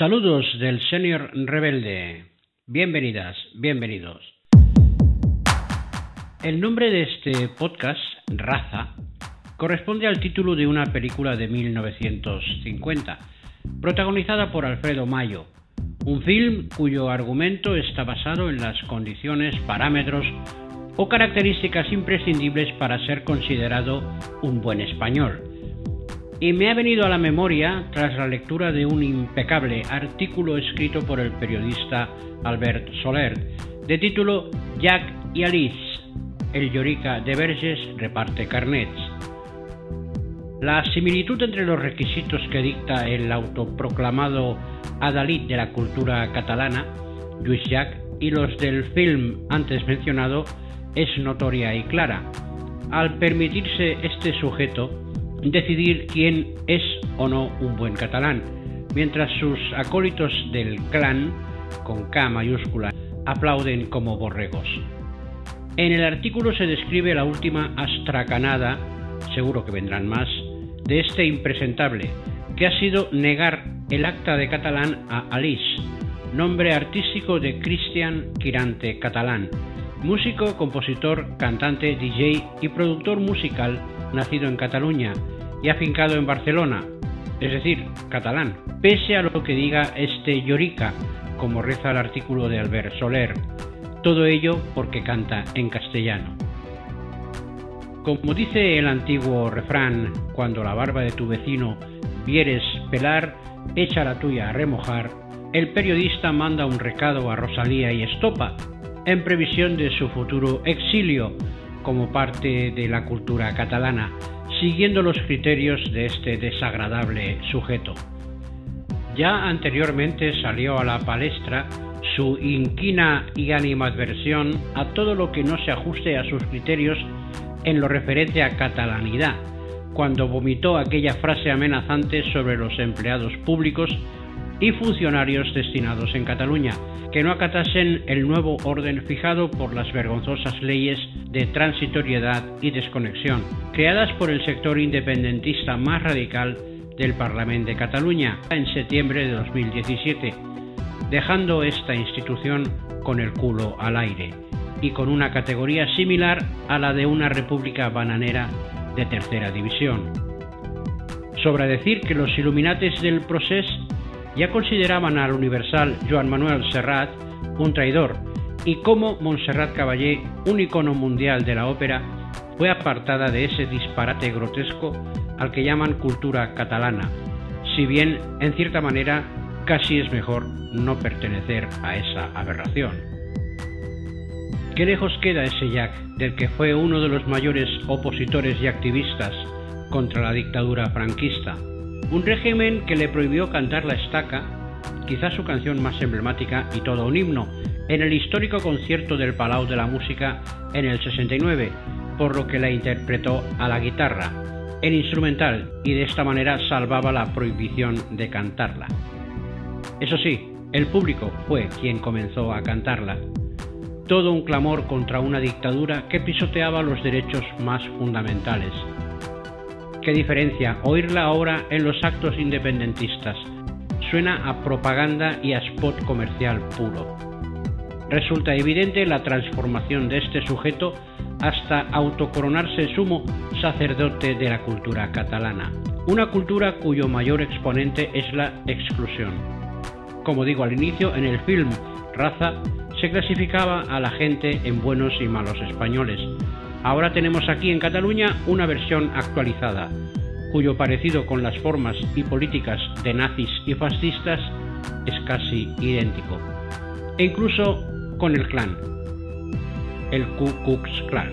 Saludos del Senior Rebelde. Bienvenidas, bienvenidos. El nombre de este podcast, Raza, corresponde al título de una película de 1950, protagonizada por Alfredo Mayo, un film cuyo argumento está basado en las condiciones, parámetros o características imprescindibles para ser considerado un buen español y me ha venido a la memoria tras la lectura de un impecable artículo escrito por el periodista Albert Soler, de título Jack y Alice, el Llorica de Verges reparte carnets. La similitud entre los requisitos que dicta el autoproclamado adalid de la cultura catalana, Lluís Jack, y los del film antes mencionado es notoria y clara. Al permitirse este sujeto decidir quién es o no un buen catalán, mientras sus acólitos del clan, con K mayúscula, aplauden como borregos. En el artículo se describe la última astracanada, seguro que vendrán más, de este impresentable, que ha sido negar el acta de catalán a Alice, nombre artístico de Cristian Quirante Catalán, músico, compositor, cantante, DJ y productor musical nacido en Cataluña y afincado en Barcelona, es decir, catalán, pese a lo que diga este Llorica, como reza el artículo de Albert Soler, todo ello porque canta en castellano. Como dice el antiguo refrán, cuando la barba de tu vecino vieres pelar, echa la tuya a remojar, el periodista manda un recado a Rosalía y Estopa, en previsión de su futuro exilio como parte de la cultura catalana, siguiendo los criterios de este desagradable sujeto. Ya anteriormente salió a la palestra su inquina y animadversión a todo lo que no se ajuste a sus criterios en lo referente a catalanidad, cuando vomitó aquella frase amenazante sobre los empleados públicos y funcionarios destinados en Cataluña, que no acatasen el nuevo orden fijado por las vergonzosas leyes de transitoriedad y desconexión, creadas por el sector independentista más radical del Parlamento de Cataluña en septiembre de 2017, dejando esta institución con el culo al aire y con una categoría similar a la de una república bananera de tercera división. Sobra decir que los iluminates del proceso ya consideraban al universal Joan Manuel Serrat un traidor y como Montserrat Caballé, un icono mundial de la ópera, fue apartada de ese disparate grotesco al que llaman cultura catalana, si bien en cierta manera casi es mejor no pertenecer a esa aberración. ¿Qué lejos queda ese Jack del que fue uno de los mayores opositores y activistas contra la dictadura franquista? Un régimen que le prohibió cantar la estaca, quizás su canción más emblemática y todo un himno, en el histórico concierto del Palau de la Música en el 69, por lo que la interpretó a la guitarra, en instrumental, y de esta manera salvaba la prohibición de cantarla. Eso sí, el público fue quien comenzó a cantarla. Todo un clamor contra una dictadura que pisoteaba los derechos más fundamentales ¿Qué diferencia oírla ahora en los actos independentistas? Suena a propaganda y a spot comercial puro. Resulta evidente la transformación de este sujeto hasta autocoronarse sumo sacerdote de la cultura catalana, una cultura cuyo mayor exponente es la exclusión. Como digo al inicio, en el film Raza se clasificaba a la gente en buenos y malos españoles, Ahora tenemos aquí en Cataluña una versión actualizada, cuyo parecido con las formas y políticas de nazis y fascistas es casi idéntico, e incluso con el clan, el Ku Klux Klan.